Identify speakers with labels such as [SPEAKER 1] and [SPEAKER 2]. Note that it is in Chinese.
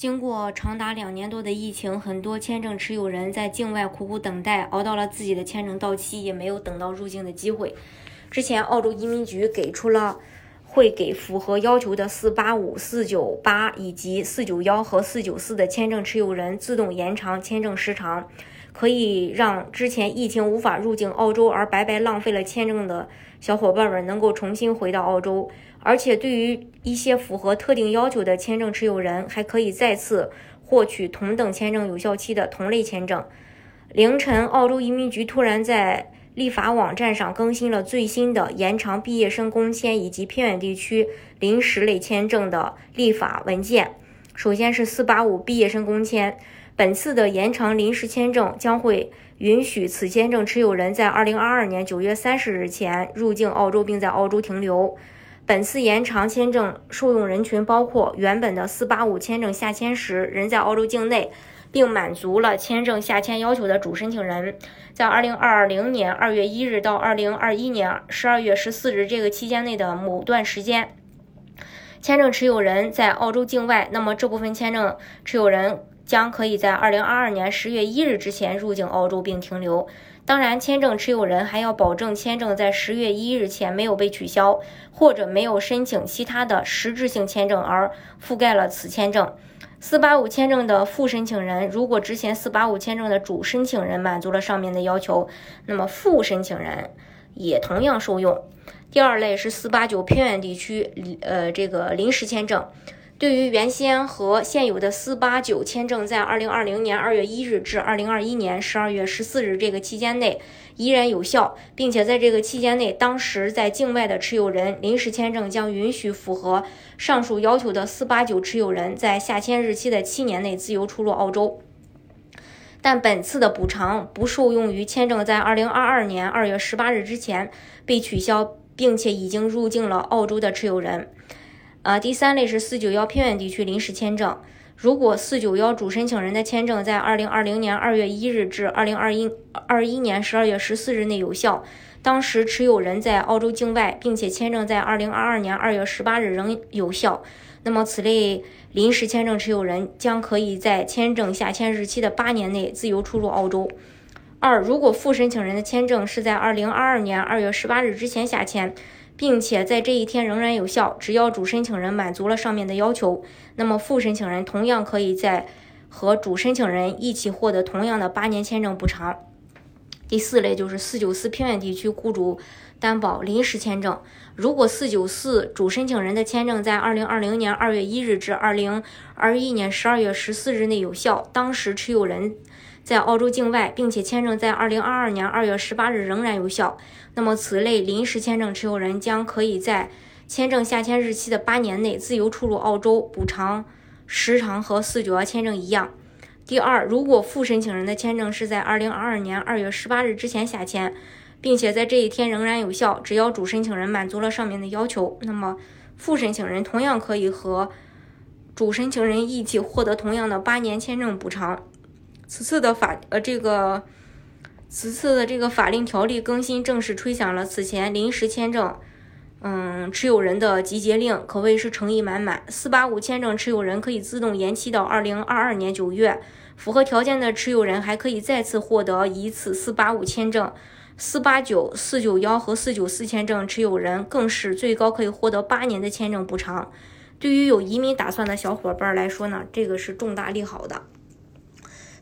[SPEAKER 1] 经过长达两年多的疫情，很多签证持有人在境外苦苦等待，熬到了自己的签证到期，也没有等到入境的机会。之前澳洲移民局给出了会给符合要求的四八五、四九八以及四九幺和四九四的签证持有人自动延长签证时长，可以让之前疫情无法入境澳洲而白白浪费了签证的小伙伴们能够重新回到澳洲。而且，对于一些符合特定要求的签证持有人，还可以再次获取同等签证有效期的同类签证。凌晨，澳洲移民局突然在立法网站上更新了最新的延长毕业生工签以及偏远地区临时类签证的立法文件。首先是485毕业生工签，本次的延长临时签证将会允许此签证持有人在2022年9月30日前入境澳洲，并在澳洲停留。本次延长签证受用人群包括原本的485签证下签时人在澳洲境内，并满足了签证下签要求的主申请人，在2020年2月1日到2021年12月14日这个期间内的某段时间，签证持有人在澳洲境外，那么这部分签证持有人将可以在2022年10月1日之前入境澳洲并停留。当然，签证持有人还要保证签证在十月一日前没有被取消，或者没有申请其他的实质性签证而覆盖了此签证。四八五签证的副申请人，如果之前四八五签证的主申请人满足了上面的要求，那么副申请人也同样受用。第二类是四八九偏远地区，呃，这个临时签证。对于原先和现有的四八九签证，在二零二零年二月一日至二零二一年十二月十四日这个期间内依然有效，并且在这个期间内，当时在境外的持有人临时签证将允许符合上述要求的四八九持有人在下签日期的七年内自由出入澳洲。但本次的补偿不受用于签证在二零二二年二月十八日之前被取消，并且已经入境了澳洲的持有人。啊，第三类是四九幺偏远地区临时签证。如果四九幺主申请人的签证在二零二零年二月一日至二零二一二一年十二月十四日内有效，当时持有人在澳洲境外，并且签证在二零二二年二月十八日仍有效，那么此类临时签证持有人将可以在签证下签日期的八年内自由出入澳洲。二，如果副申请人的签证是在二零二二年二月十八日之前下签。并且在这一天仍然有效，只要主申请人满足了上面的要求，那么副申请人同样可以在和主申请人一起获得同样的八年签证补偿。第四类就是四九四偏远地区雇主担保临时签证，如果四九四主申请人的签证在二零二零年二月一日至二零二一年十二月十四日内有效，当时持有人。在澳洲境外，并且签证在二零二二年二月十八日仍然有效，那么此类临时签证持有人将可以在签证下签日期的八年内自由出入澳洲，补偿时长和四九幺签证一样。第二，如果副申请人的签证是在二零二二年二月十八日之前下签，并且在这一天仍然有效，只要主申请人满足了上面的要求，那么副申请人同样可以和主申请人一起获得同样的八年签证补偿。此次的法呃这个，此次的这个法令条例更新正式吹响了此前临时签证，嗯持有人的集结令，可谓是诚意满满。四八五签证持有人可以自动延期到二零二二年九月，符合条件的持有人还可以再次获得一次四八五签证。四八九、四九幺和四九四签证持有人更是最高可以获得八年的签证补偿。对于有移民打算的小伙伴来说呢，这个是重大利好的。